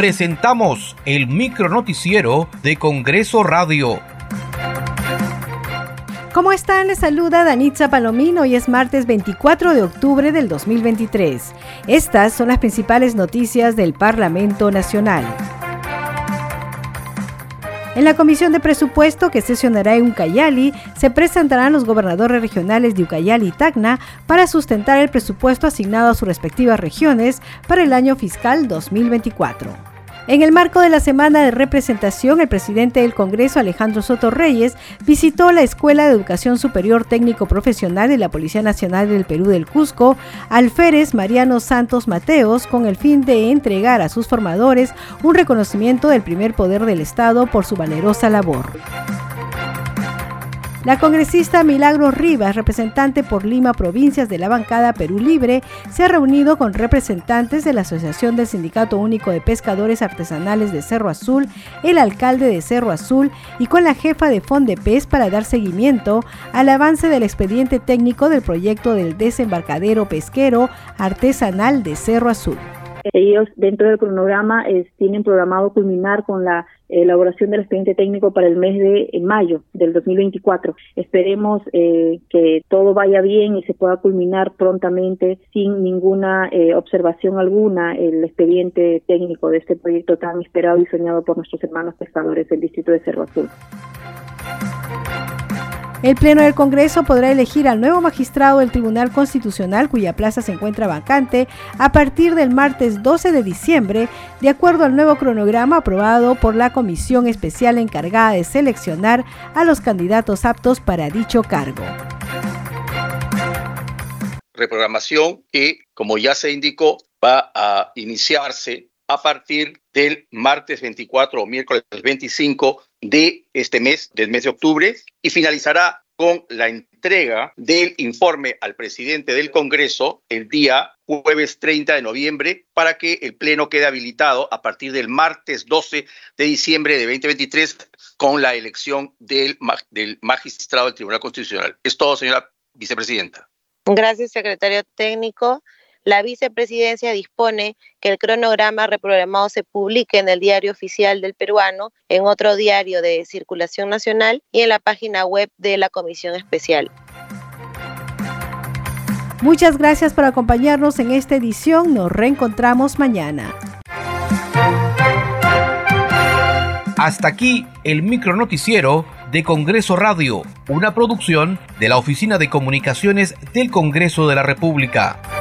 presentamos el micronoticiero de Congreso Radio. ¿Cómo están? Les saluda Danitza Palomino y es martes 24 de octubre del 2023. Estas son las principales noticias del Parlamento Nacional. En la Comisión de Presupuesto que sesionará en Ucayali, se presentarán los gobernadores regionales de Ucayali y Tacna para sustentar el presupuesto asignado a sus respectivas regiones para el año fiscal 2024. En el marco de la semana de representación, el presidente del Congreso, Alejandro Soto Reyes, visitó la Escuela de Educación Superior Técnico Profesional de la Policía Nacional del Perú del Cusco, Alférez Mariano Santos Mateos, con el fin de entregar a sus formadores un reconocimiento del primer poder del Estado por su valerosa labor. La congresista Milagros Rivas, representante por Lima Provincias de la bancada Perú Libre, se ha reunido con representantes de la Asociación del Sindicato Único de Pescadores Artesanales de Cerro Azul, el alcalde de Cerro Azul y con la jefa de Fondepes para dar seguimiento al avance del expediente técnico del proyecto del desembarcadero pesquero artesanal de Cerro Azul. Ellos dentro del cronograma tienen programado culminar con la elaboración del expediente técnico para el mes de mayo del 2024. Esperemos eh, que todo vaya bien y se pueda culminar prontamente sin ninguna eh, observación alguna el expediente técnico de este proyecto tan esperado y soñado por nuestros hermanos pescadores del distrito de Cerro Azul. El Pleno del Congreso podrá elegir al nuevo magistrado del Tribunal Constitucional cuya plaza se encuentra vacante a partir del martes 12 de diciembre, de acuerdo al nuevo cronograma aprobado por la comisión especial encargada de seleccionar a los candidatos aptos para dicho cargo. Reprogramación que, como ya se indicó, va a iniciarse a partir del martes 24 o miércoles 25 de este mes, del mes de octubre, y finalizará con la entrega del informe al presidente del Congreso el día jueves 30 de noviembre para que el Pleno quede habilitado a partir del martes 12 de diciembre de 2023 con la elección del, del magistrado del Tribunal Constitucional. Es todo, señora vicepresidenta. Gracias, secretario técnico la vicepresidencia dispone que el cronograma reprogramado se publique en el diario oficial del peruano, en otro diario de circulación nacional y en la página web de la Comisión Especial. Muchas gracias por acompañarnos en esta edición. Nos reencontramos mañana. Hasta aquí el micronoticiero de Congreso Radio, una producción de la Oficina de Comunicaciones del Congreso de la República.